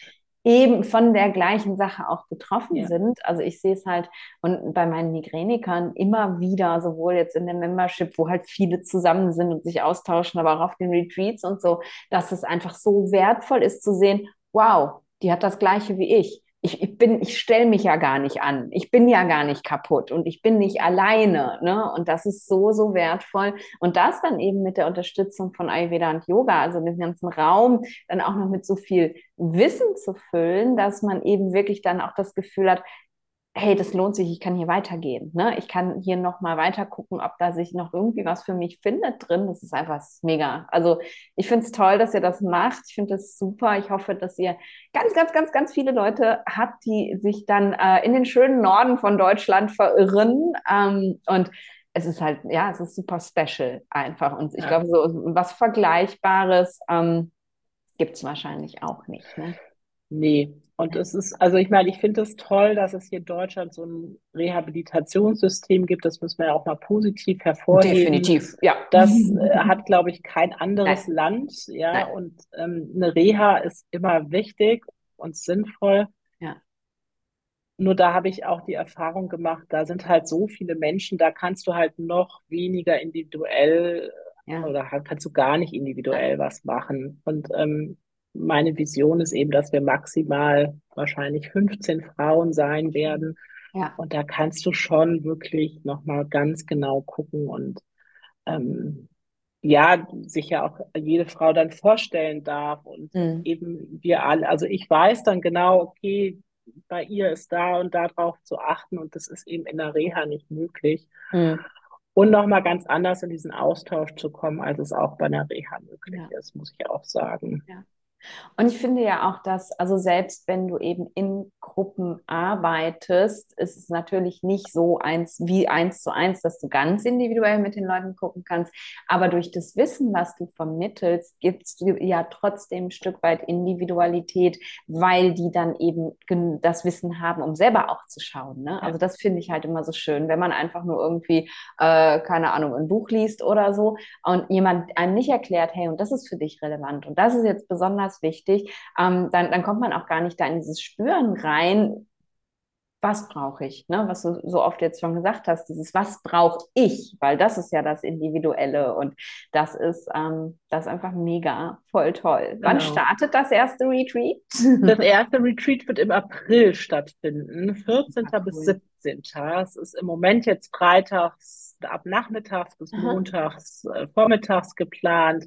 eben von der gleichen Sache auch betroffen ja. sind. Also ich sehe es halt und bei meinen Migränikern immer wieder, sowohl jetzt in der Membership, wo halt viele zusammen sind und sich austauschen, aber auch auf den Retreats und so, dass es einfach so wertvoll ist zu sehen, wow, die hat das gleiche wie ich. Ich, ich bin, ich stelle mich ja gar nicht an. Ich bin ja gar nicht kaputt und ich bin nicht alleine. Ne? Und das ist so, so wertvoll. Und das dann eben mit der Unterstützung von Ayurveda und Yoga, also den ganzen Raum, dann auch noch mit so viel Wissen zu füllen, dass man eben wirklich dann auch das Gefühl hat, hey, das lohnt sich, ich kann hier weitergehen. Ne? Ich kann hier nochmal weiter gucken, ob da sich noch irgendwie was für mich findet drin. Das ist einfach mega. Also ich finde es toll, dass ihr das macht. Ich finde das super. Ich hoffe, dass ihr ganz, ganz, ganz, ganz viele Leute habt, die sich dann äh, in den schönen Norden von Deutschland verirren. Ähm, und es ist halt, ja, es ist super special einfach. Und ich ja. glaube, so was Vergleichbares ähm, gibt es wahrscheinlich auch nicht. Ne? Nee, Und es ist, also ich meine, ich finde es toll, dass es hier in Deutschland so ein Rehabilitationssystem gibt. Das müssen wir ja auch mal positiv hervorheben. Definitiv, ja. Das äh, hat, glaube ich, kein anderes Nein. Land. Ja, Nein. und ähm, eine Reha ist immer wichtig und sinnvoll. Ja. Nur da habe ich auch die Erfahrung gemacht, da sind halt so viele Menschen, da kannst du halt noch weniger individuell ja. oder kannst du gar nicht individuell was machen. Und ähm, meine Vision ist eben, dass wir maximal wahrscheinlich 15 Frauen sein werden. Ja. Und da kannst du schon wirklich nochmal ganz genau gucken und ähm, ja, sich ja auch jede Frau dann vorstellen darf und mhm. eben wir alle, also ich weiß dann genau, okay, bei ihr ist da und darauf zu achten und das ist eben in der Reha nicht möglich. Mhm. Und nochmal ganz anders in diesen Austausch zu kommen, als es auch bei einer Reha möglich ja. ist, muss ich auch sagen. Ja. Und ich finde ja auch, dass, also selbst wenn du eben in Gruppen arbeitest, ist es natürlich nicht so eins wie eins zu eins, dass du ganz individuell mit den Leuten gucken kannst. Aber durch das Wissen, was du vermittelst, gibst du ja trotzdem ein Stück weit Individualität, weil die dann eben das Wissen haben, um selber auch zu schauen. Ne? Also das finde ich halt immer so schön, wenn man einfach nur irgendwie, äh, keine Ahnung, ein Buch liest oder so und jemand einem nicht erklärt, hey, und das ist für dich relevant und das ist jetzt besonders wichtig, ähm, dann, dann kommt man auch gar nicht da in dieses Spüren rein, was brauche ich, ne? was du so oft jetzt schon gesagt hast, dieses was brauche ich, weil das ist ja das Individuelle und das ist, ähm, das ist einfach mega, voll toll. Genau. Wann startet das erste Retreat? Das erste Retreat wird im April stattfinden, 14. Ja, cool. bis 17. Es ist im Moment jetzt freitags ab nachmittags bis Aha. montags äh, vormittags geplant.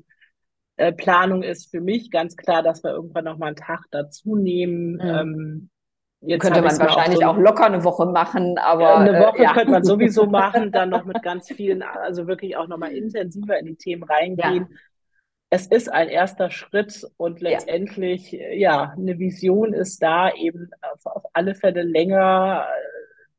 Äh, Planung ist für mich ganz klar, dass wir irgendwann noch mal einen Tag dazu nehmen. Mhm. Ähm, Jetzt könnte man wahrscheinlich auch, so, auch, locker eine Woche machen, aber eine äh, Woche äh, ja. könnte man sowieso machen, dann noch mit ganz vielen, also wirklich auch nochmal intensiver in die Themen reingehen. Ja. Es ist ein erster Schritt und letztendlich, ja. ja, eine Vision ist da eben auf, auf alle Fälle länger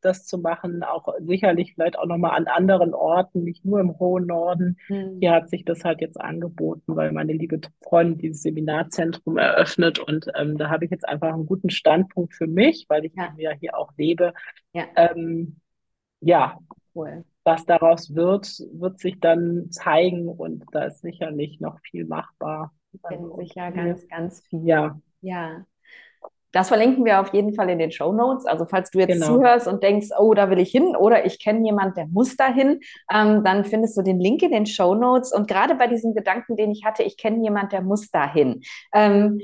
das zu machen, auch sicherlich vielleicht auch nochmal an anderen Orten, nicht nur im hohen Norden. Mhm. Hier hat sich das halt jetzt angeboten, weil meine liebe Freundin dieses Seminarzentrum eröffnet und ähm, da habe ich jetzt einfach einen guten Standpunkt für mich, weil ich ja, ja hier auch lebe. Ja, ähm, ja. Cool. was daraus wird, wird sich dann zeigen und da ist sicherlich noch viel machbar. Bin sicher ganz, ganz viel. Ja. Ja. Das verlinken wir auf jeden Fall in den Show Notes. Also falls du jetzt genau. zuhörst und denkst, oh, da will ich hin oder ich kenne jemand, der muss da hin, ähm, dann findest du den Link in den Show Notes. Und gerade bei diesem Gedanken, den ich hatte, ich kenne jemand, der muss da hin. Ähm,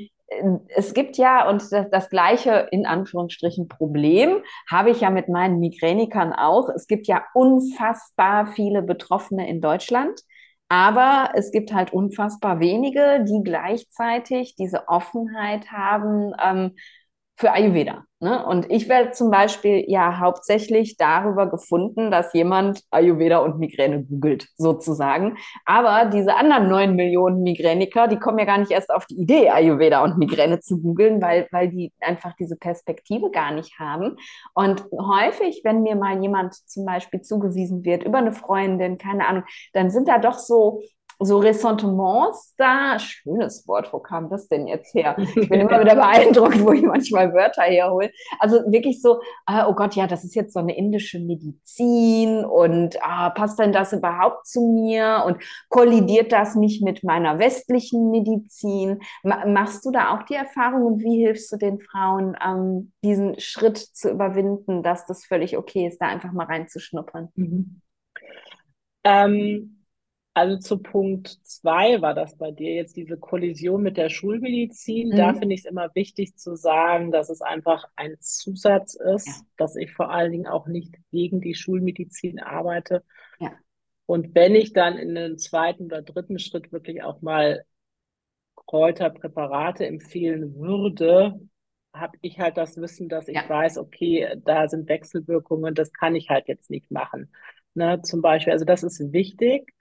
es gibt ja, und das, das, gleiche in Anführungsstrichen Problem habe ich ja mit meinen Migränikern auch. Es gibt ja unfassbar viele Betroffene in Deutschland. Aber es gibt halt unfassbar wenige, die gleichzeitig diese Offenheit haben, ähm, für Ayurveda. Ne? Und ich werde zum Beispiel ja hauptsächlich darüber gefunden, dass jemand Ayurveda und Migräne googelt, sozusagen. Aber diese anderen neun Millionen Migräniker, die kommen ja gar nicht erst auf die Idee, Ayurveda und Migräne zu googeln, weil, weil die einfach diese Perspektive gar nicht haben. Und häufig, wenn mir mal jemand zum Beispiel zugewiesen wird über eine Freundin, keine Ahnung, dann sind da doch so so Ressentiments da. Schönes Wort, wo kam das denn jetzt her? Ich bin immer wieder beeindruckt, wo ich manchmal Wörter herhole. Also wirklich so, äh, oh Gott, ja, das ist jetzt so eine indische Medizin und ah, passt denn das überhaupt zu mir und kollidiert das nicht mit meiner westlichen Medizin? Machst du da auch die Erfahrung und wie hilfst du den Frauen, ähm, diesen Schritt zu überwinden, dass das völlig okay ist, da einfach mal reinzuschnuppern? Mhm. Ähm also zu Punkt zwei war das bei dir jetzt diese Kollision mit der Schulmedizin. Mhm. Da finde ich es immer wichtig zu sagen, dass es einfach ein Zusatz ist, ja. dass ich vor allen Dingen auch nicht gegen die Schulmedizin arbeite. Ja. Und wenn ich dann in den zweiten oder dritten Schritt wirklich auch mal Kräuterpräparate empfehlen würde, habe ich halt das Wissen, dass ich ja. weiß, okay, da sind Wechselwirkungen, das kann ich halt jetzt nicht machen. Ne, zum Beispiel, also das ist wichtig.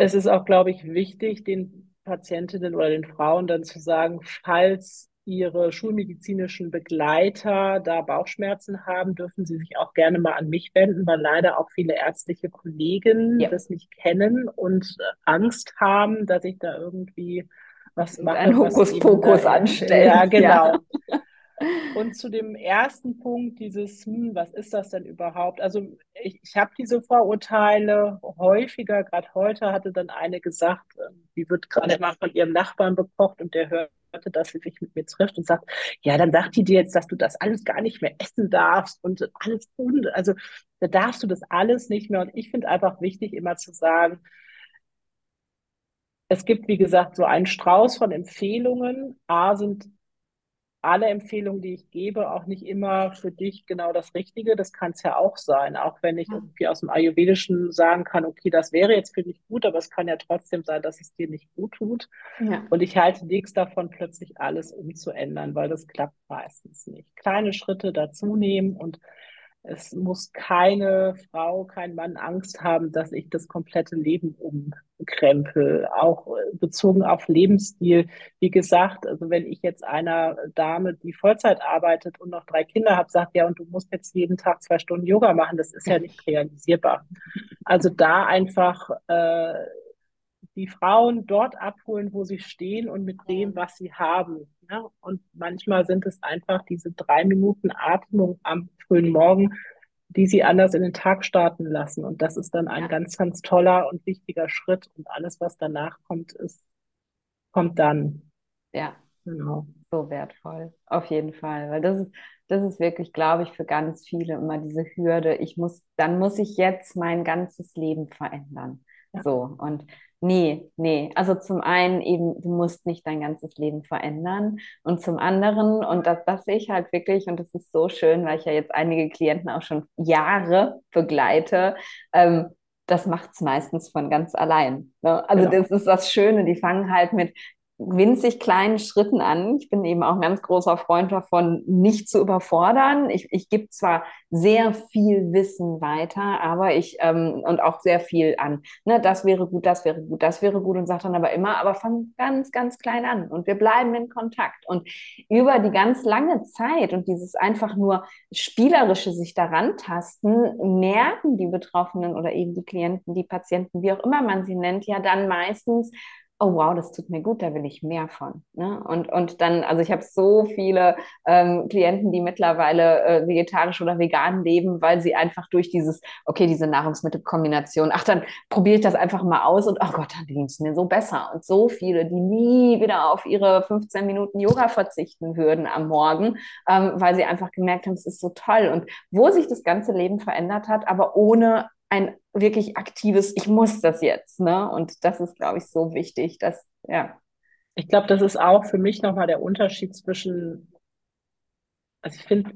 Es ist auch, glaube ich, wichtig, den Patientinnen oder den Frauen dann zu sagen, falls ihre schulmedizinischen Begleiter da Bauchschmerzen haben, dürfen sie sich auch gerne mal an mich wenden, weil leider auch viele ärztliche Kollegen ja. das nicht kennen und Angst haben, dass ich da irgendwie was mache. Ein Hokuspokus anstellen. Ja, genau. Ja. Und zu dem ersten Punkt, dieses, hm, was ist das denn überhaupt? Also ich, ich habe diese Vorurteile häufiger, gerade heute hatte dann eine gesagt, ähm, die wird gerade mal von ihrem Nachbarn bekocht und der hörte, dass sie sich mit mir trifft und sagt, ja, dann sagt die dir jetzt, dass du das alles gar nicht mehr essen darfst und alles, also da darfst du das alles nicht mehr. Und ich finde einfach wichtig, immer zu sagen, es gibt, wie gesagt, so einen Strauß von Empfehlungen. A sind alle Empfehlungen, die ich gebe, auch nicht immer für dich genau das Richtige. Das kann es ja auch sein, auch wenn ich irgendwie aus dem Ayurvedischen sagen kann, okay, das wäre jetzt für dich gut, aber es kann ja trotzdem sein, dass es dir nicht gut tut. Ja. Und ich halte nichts davon, plötzlich alles umzuändern, weil das klappt meistens nicht. Kleine Schritte dazu nehmen und es muss keine Frau, kein Mann Angst haben, dass ich das komplette Leben umkrempel, auch äh, bezogen auf Lebensstil. Wie gesagt, also wenn ich jetzt einer Dame, die Vollzeit arbeitet und noch drei Kinder habe, sagt, ja, und du musst jetzt jeden Tag zwei Stunden Yoga machen, das ist ja nicht realisierbar. Also da einfach äh, die Frauen dort abholen, wo sie stehen und mit dem, was sie haben. Ja? Und manchmal sind es einfach diese drei Minuten Atmung am frühen Morgen, die sie anders in den Tag starten lassen. Und das ist dann ein ja. ganz, ganz toller und wichtiger Schritt. Und alles, was danach kommt, ist, kommt dann. Ja, genau. So wertvoll, auf jeden Fall. Weil das ist, das ist wirklich, glaube ich, für ganz viele immer diese Hürde. Ich muss, dann muss ich jetzt mein ganzes Leben verändern. Ja. So. Und Nee, nee. Also zum einen eben, du musst nicht dein ganzes Leben verändern. Und zum anderen, und das, das sehe ich halt wirklich, und das ist so schön, weil ich ja jetzt einige Klienten auch schon Jahre begleite, ähm, das macht es meistens von ganz allein. Ne? Also genau. das ist das Schöne, die fangen halt mit winzig kleinen Schritten an. Ich bin eben auch ein ganz großer Freund davon, nicht zu überfordern. Ich, ich gebe zwar sehr viel Wissen weiter, aber ich ähm, und auch sehr viel an. Ne, das wäre gut, das wäre gut, das wäre gut und sage dann aber immer, aber fang ganz, ganz klein an und wir bleiben in Kontakt. Und über die ganz lange Zeit und dieses einfach nur spielerische sich daran tasten, merken die Betroffenen oder eben die Klienten, die Patienten, wie auch immer man sie nennt, ja dann meistens, oh wow, das tut mir gut, da will ich mehr von. Ne? Und, und dann, also ich habe so viele ähm, Klienten, die mittlerweile äh, vegetarisch oder vegan leben, weil sie einfach durch dieses, okay, diese Nahrungsmittelkombination, ach, dann probiere ich das einfach mal aus und oh Gott, dann ging es mir so besser. Und so viele, die nie wieder auf ihre 15 Minuten Yoga verzichten würden am Morgen, ähm, weil sie einfach gemerkt haben, es ist so toll. Und wo sich das ganze Leben verändert hat, aber ohne ein wirklich aktives, ich muss das jetzt. Ne? Und das ist, glaube ich, so wichtig, dass, ja. Ich glaube, das ist auch für mich nochmal der Unterschied zwischen, also ich finde,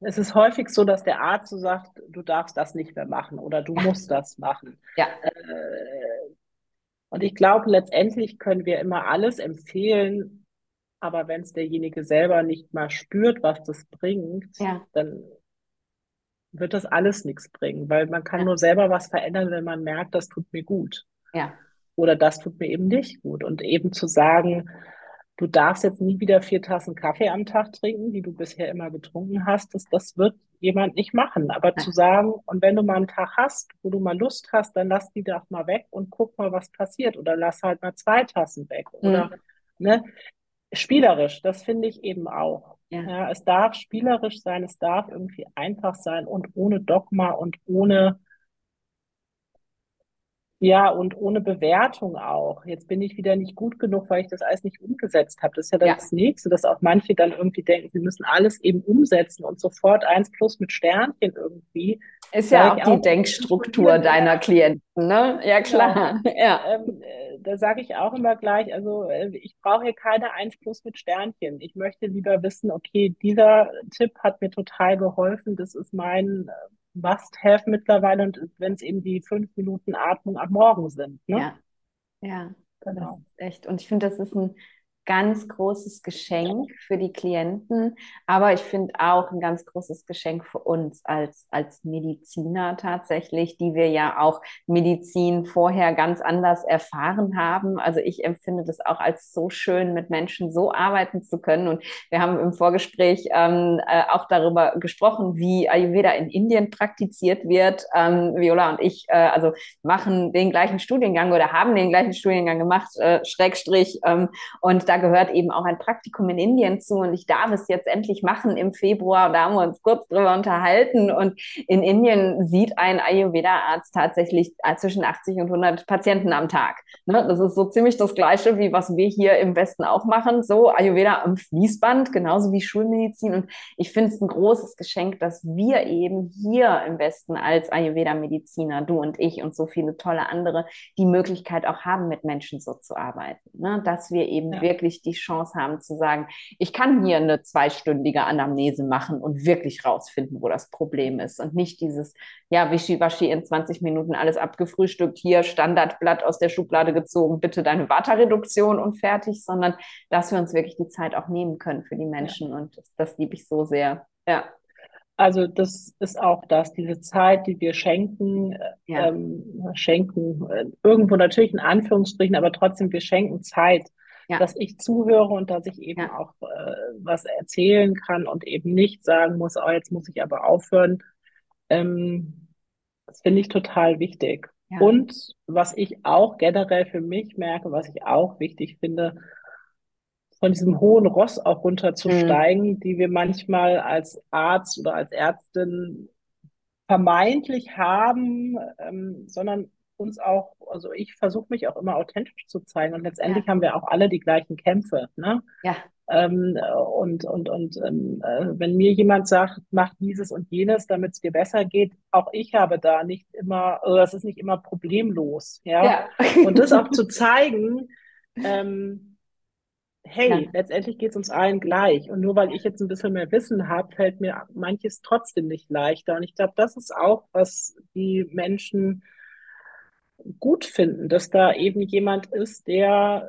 es ist häufig so, dass der Arzt so sagt, du darfst das nicht mehr machen oder du musst das machen. Ja. Äh, und ich glaube, letztendlich können wir immer alles empfehlen, aber wenn es derjenige selber nicht mal spürt, was das bringt, ja. dann wird das alles nichts bringen, weil man kann ja. nur selber was verändern, wenn man merkt, das tut mir gut. Ja. Oder das tut mir eben nicht gut. Und eben zu sagen, du darfst jetzt nie wieder vier Tassen Kaffee am Tag trinken, die du bisher immer getrunken hast, das, das wird jemand nicht machen. Aber ja. zu sagen, und wenn du mal einen Tag hast, wo du mal Lust hast, dann lass die doch mal weg und guck mal, was passiert. Oder lass halt mal zwei Tassen weg. Oder, mhm. ne? Spielerisch, das finde ich eben auch. Ja. ja, es darf spielerisch sein, es darf irgendwie einfach sein und ohne Dogma und ohne, ja, und ohne Bewertung auch. Jetzt bin ich wieder nicht gut genug, weil ich das alles nicht umgesetzt habe. Das ist ja dann ja. das Nächste, dass auch manche dann irgendwie denken, sie müssen alles eben umsetzen und sofort eins plus mit Sternchen irgendwie. Ist ja auch die auch Denkstruktur deiner Klienten, ne? Ja, klar. Ja. ja. Ähm, da sage ich auch immer gleich, also äh, ich brauche hier keine 1 plus mit Sternchen. Ich möchte lieber wissen, okay, dieser Tipp hat mir total geholfen. Das ist mein äh, Must-Have mittlerweile und wenn es eben die fünf Minuten Atmung am Morgen sind. Ne? Ja, ja, genau. echt. Und ich finde, das ist ein ganz großes Geschenk für die Klienten, aber ich finde auch ein ganz großes Geschenk für uns als, als Mediziner tatsächlich, die wir ja auch Medizin vorher ganz anders erfahren haben. Also ich empfinde das auch als so schön, mit Menschen so arbeiten zu können. Und wir haben im Vorgespräch ähm, äh, auch darüber gesprochen, wie Ayurveda in Indien praktiziert wird. Ähm, Viola und ich, äh, also machen den gleichen Studiengang oder haben den gleichen Studiengang gemacht, äh, Schrägstrich. Ähm, und da gehört eben auch ein Praktikum in Indien zu und ich darf es jetzt endlich machen im Februar. Da haben wir uns kurz drüber unterhalten und in Indien sieht ein Ayurveda-Arzt tatsächlich äh, zwischen 80 und 100 Patienten am Tag. Ne? Das ist so ziemlich das Gleiche, wie was wir hier im Westen auch machen. So Ayurveda am Fließband, genauso wie Schulmedizin. Und ich finde es ein großes Geschenk, dass wir eben hier im Westen als Ayurveda-Mediziner, du und ich und so viele tolle andere, die Möglichkeit auch haben, mit Menschen so zu arbeiten. Ne? Dass wir eben ja. wirklich wirklich die Chance haben zu sagen, ich kann hier eine zweistündige Anamnese machen und wirklich rausfinden, wo das Problem ist und nicht dieses, ja, wischiwaschi in 20 Minuten alles abgefrühstückt, hier Standardblatt aus der Schublade gezogen, bitte deine Vata-Reduktion und fertig, sondern dass wir uns wirklich die Zeit auch nehmen können für die Menschen ja. und das, das liebe ich so sehr. Ja. Also das ist auch das, diese Zeit, die wir schenken, ja. ähm, schenken, äh, irgendwo natürlich in Anführungsstrichen, aber trotzdem, wir schenken Zeit ja. dass ich zuhöre und dass ich eben ja. auch äh, was erzählen kann und eben nicht sagen muss, oh, jetzt muss ich aber aufhören. Ähm, das finde ich total wichtig. Ja. Und was ich auch generell für mich merke, was ich auch wichtig finde, von diesem hohen Ross auch runterzusteigen, mhm. die wir manchmal als Arzt oder als Ärztin vermeintlich haben, ähm, sondern uns auch, also ich versuche mich auch immer authentisch zu zeigen und letztendlich ja. haben wir auch alle die gleichen Kämpfe. Ne? Ja. Ähm, und und, und ähm, äh, wenn mir jemand sagt, mach dieses und jenes, damit es dir besser geht, auch ich habe da nicht immer, also das ist nicht immer problemlos. Ja. ja. und das auch zu zeigen, ähm, hey, ja. letztendlich geht es uns allen gleich. Und nur weil ich jetzt ein bisschen mehr Wissen habe, fällt mir manches trotzdem nicht leichter. Und ich glaube, das ist auch, was die Menschen gut finden, dass da eben jemand ist, der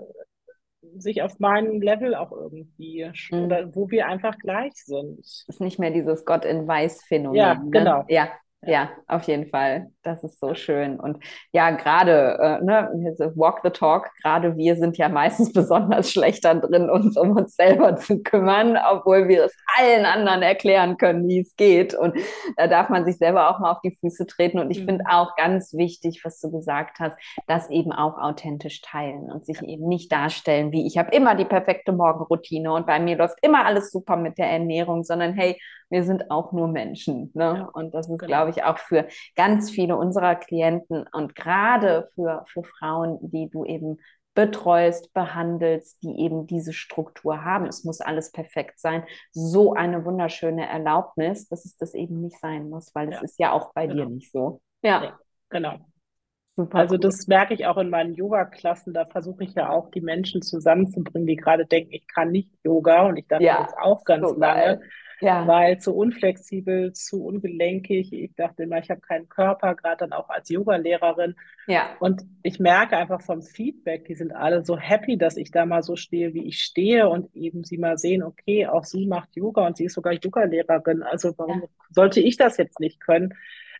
sich auf meinem Level auch irgendwie mhm. oder wo wir einfach gleich sind. Es ist nicht mehr dieses Gott in Weiß Phänomen. Ja, ne? genau. Ja, ja, auf jeden Fall. Das ist so schön. Und ja, gerade, äh, ne, Walk the Talk, gerade wir sind ja meistens besonders schlechter drin, uns um uns selber zu kümmern, obwohl wir es allen anderen erklären können, wie es geht. Und da darf man sich selber auch mal auf die Füße treten. Und ich mhm. finde auch ganz wichtig, was du gesagt hast, das eben auch authentisch teilen und sich eben nicht darstellen, wie ich habe immer die perfekte Morgenroutine und bei mir läuft immer alles super mit der Ernährung, sondern hey, wir sind auch nur Menschen. Ne? Ja, und das ist, genau. glaube ich, auch für ganz viele unserer Klienten und gerade für, für Frauen, die du eben betreust, behandelst, die eben diese Struktur haben. Es muss alles perfekt sein. So eine wunderschöne Erlaubnis, dass es das eben nicht sein muss, weil es ja. ist ja auch bei genau. dir nicht so. Ja, ja genau. Super also das merke ich auch in meinen Yoga-Klassen. Da versuche ich ja auch die Menschen zusammenzubringen, die gerade denken, ich kann nicht Yoga und ich dachte ja, jetzt auch ganz so lange. Ja. weil zu unflexibel, zu ungelenkig. Ich dachte immer, ich habe keinen Körper, gerade dann auch als Yogalehrerin. Ja. Und ich merke einfach vom Feedback, die sind alle so happy, dass ich da mal so stehe, wie ich stehe und eben sie mal sehen, okay, auch sie macht Yoga und sie ist sogar Yogalehrerin. Also warum ja. sollte ich das jetzt nicht können?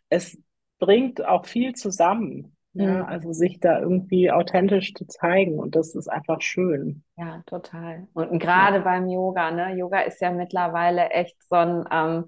Es bringt auch viel zusammen. Ja, also sich da irgendwie authentisch zu zeigen und das ist einfach schön. Ja, total. Und gerade ja. beim Yoga, ne? Yoga ist ja mittlerweile echt so ein ähm,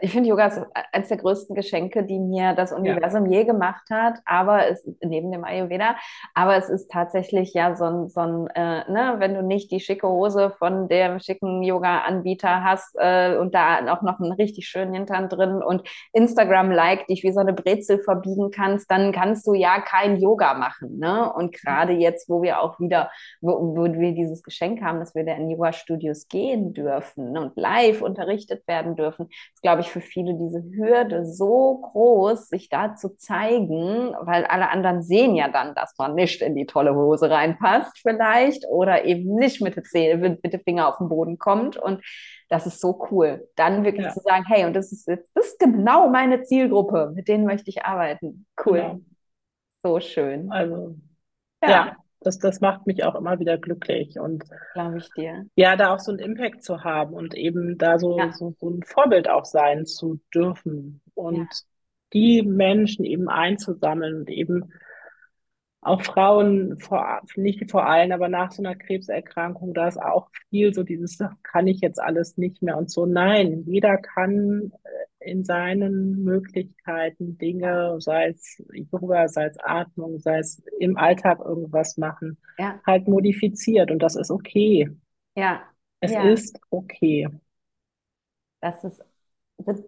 ich finde, Yoga ist eines der größten Geschenke, die mir das Universum ja. je gemacht hat, aber es neben dem Ayurveda, aber es ist tatsächlich ja so ein, so ein äh, ne, wenn du nicht die schicke Hose von dem schicken Yoga-Anbieter hast äh, und da auch noch einen richtig schönen Hintern drin und Instagram-like dich wie so eine Brezel verbiegen kannst, dann kannst du ja kein Yoga machen. Ne? Und gerade jetzt, wo wir auch wieder, wo, wo wir dieses Geschenk haben, dass wir da in Yoga-Studios gehen dürfen ne, und live unterrichtet werden dürfen, ist, glaube glaube ich, für viele diese Hürde so groß, sich da zu zeigen, weil alle anderen sehen ja dann, dass man nicht in die tolle Hose reinpasst vielleicht oder eben nicht mit, Zähne, mit dem Finger auf den Boden kommt und das ist so cool. Dann wirklich ja. zu sagen, hey, und das ist, das ist genau meine Zielgruppe, mit denen möchte ich arbeiten. Cool. Ja. So schön. Also, ja. ja. Das, das macht mich auch immer wieder glücklich und glaube ich dir. Ja, da auch so einen Impact zu haben und eben da so, ja. so, so, ein Vorbild auch sein zu dürfen und ja. die Menschen eben einzusammeln und eben auch Frauen, vor, nicht vor allen, aber nach so einer Krebserkrankung, da ist auch viel so dieses, kann ich jetzt alles nicht mehr und so. Nein, jeder kann äh, in seinen Möglichkeiten Dinge, sei es Yoga, sei es Atmung, sei es im Alltag irgendwas machen, ja. halt modifiziert und das ist okay. Ja. Es ja. ist okay. Das ist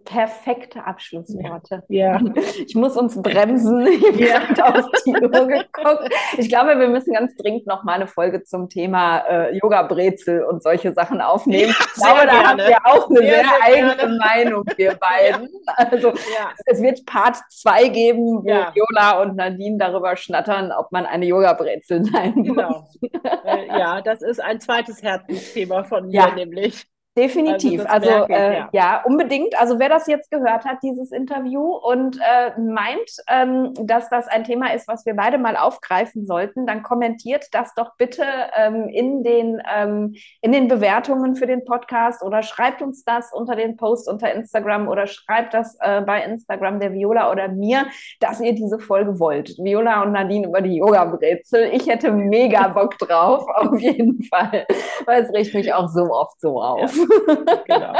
perfekte Abschlussworte. Ja. Ich muss uns bremsen. Ich habe auf die Uhr geguckt. Ich glaube, wir müssen ganz dringend noch mal eine Folge zum Thema äh, Yoga-Brezel und solche Sachen aufnehmen. Ich glaube, da haben wir auch eine sehr, sehr eigene gerne. Meinung, wir beiden. Ja. Also ja. es wird Part 2 geben, wo ja. Viola und Nadine darüber schnattern, ob man eine Yoga-Brezel sein genau. muss. Äh, ja, das ist ein zweites Herzensthema von mir, nämlich. Definitiv. Also, also äh, ja. ja. unbedingt. Also wer das jetzt gehört hat, dieses Interview und äh, meint, ähm, dass das ein Thema ist, was wir beide mal aufgreifen sollten, dann kommentiert das doch bitte ähm, in, den, ähm, in den Bewertungen für den Podcast oder schreibt uns das unter den Post unter Instagram oder schreibt das äh, bei Instagram der Viola oder mir, dass ihr diese Folge wollt. Viola und Nadine über die Yoga-Brezel. Ich hätte mega Bock drauf, auf jeden Fall, weil es riecht mich auch so oft so auf. Ja. Genau.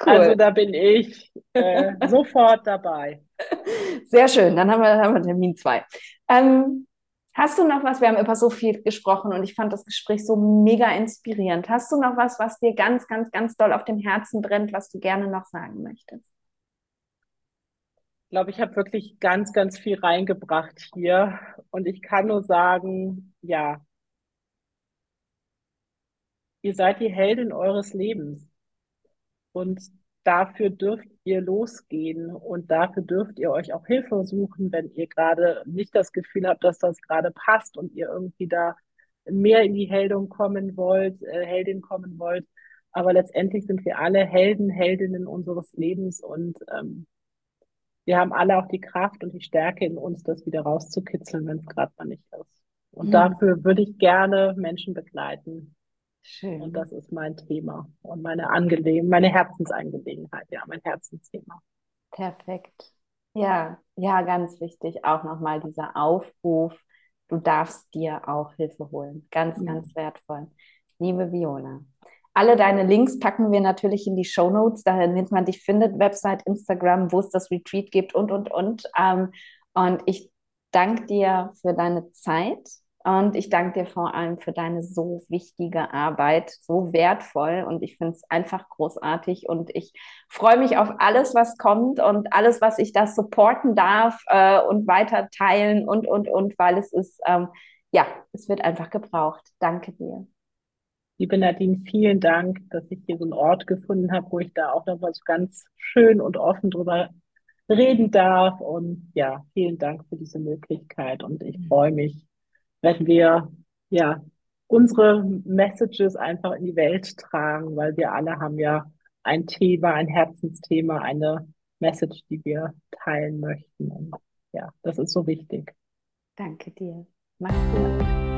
Cool. Also da bin ich äh, sofort dabei. Sehr schön, dann haben wir, haben wir Termin zwei. Ähm, hast du noch was? Wir haben über so viel gesprochen und ich fand das Gespräch so mega inspirierend. Hast du noch was, was dir ganz, ganz, ganz doll auf dem Herzen brennt, was du gerne noch sagen möchtest? Ich glaube, ich habe wirklich ganz, ganz viel reingebracht hier und ich kann nur sagen, ja, Ihr seid die Heldin eures Lebens. Und dafür dürft ihr losgehen und dafür dürft ihr euch auch Hilfe suchen, wenn ihr gerade nicht das Gefühl habt, dass das gerade passt und ihr irgendwie da mehr in die Heldung kommen wollt, äh, Heldin kommen wollt. Aber letztendlich sind wir alle Helden, Heldinnen unseres Lebens und ähm, wir haben alle auch die Kraft und die Stärke in uns, das wieder rauszukitzeln, wenn es gerade mal nicht ist. Und mhm. dafür würde ich gerne Menschen begleiten, Schön. Und das ist mein Thema und meine Angelegenheit, meine Herzensangelegenheit, ja, mein Herzensthema. Perfekt. Ja, ja, ganz wichtig. Auch nochmal dieser Aufruf, du darfst dir auch Hilfe holen. Ganz, ja. ganz wertvoll. Liebe Viola. Alle deine Links packen wir natürlich in die Show Notes, damit man dich findet, Website, Instagram, wo es das Retreat gibt und, und, und. Ähm, und ich danke dir für deine Zeit, und ich danke dir vor allem für deine so wichtige Arbeit, so wertvoll. Und ich finde es einfach großartig. Und ich freue mich auf alles, was kommt und alles, was ich da supporten darf äh, und weiter teilen und, und, und, weil es ist, ähm, ja, es wird einfach gebraucht. Danke dir. Liebe Nadine, vielen Dank, dass ich hier so einen Ort gefunden habe, wo ich da auch noch was ganz schön und offen drüber reden darf. Und ja, vielen Dank für diese Möglichkeit. Und ich mhm. freue mich, wenn wir ja unsere Messages einfach in die Welt tragen, weil wir alle haben ja ein Thema, ein Herzensthema, eine Message, die wir teilen möchten. Und ja, das ist so wichtig. Danke dir. Mach's gut.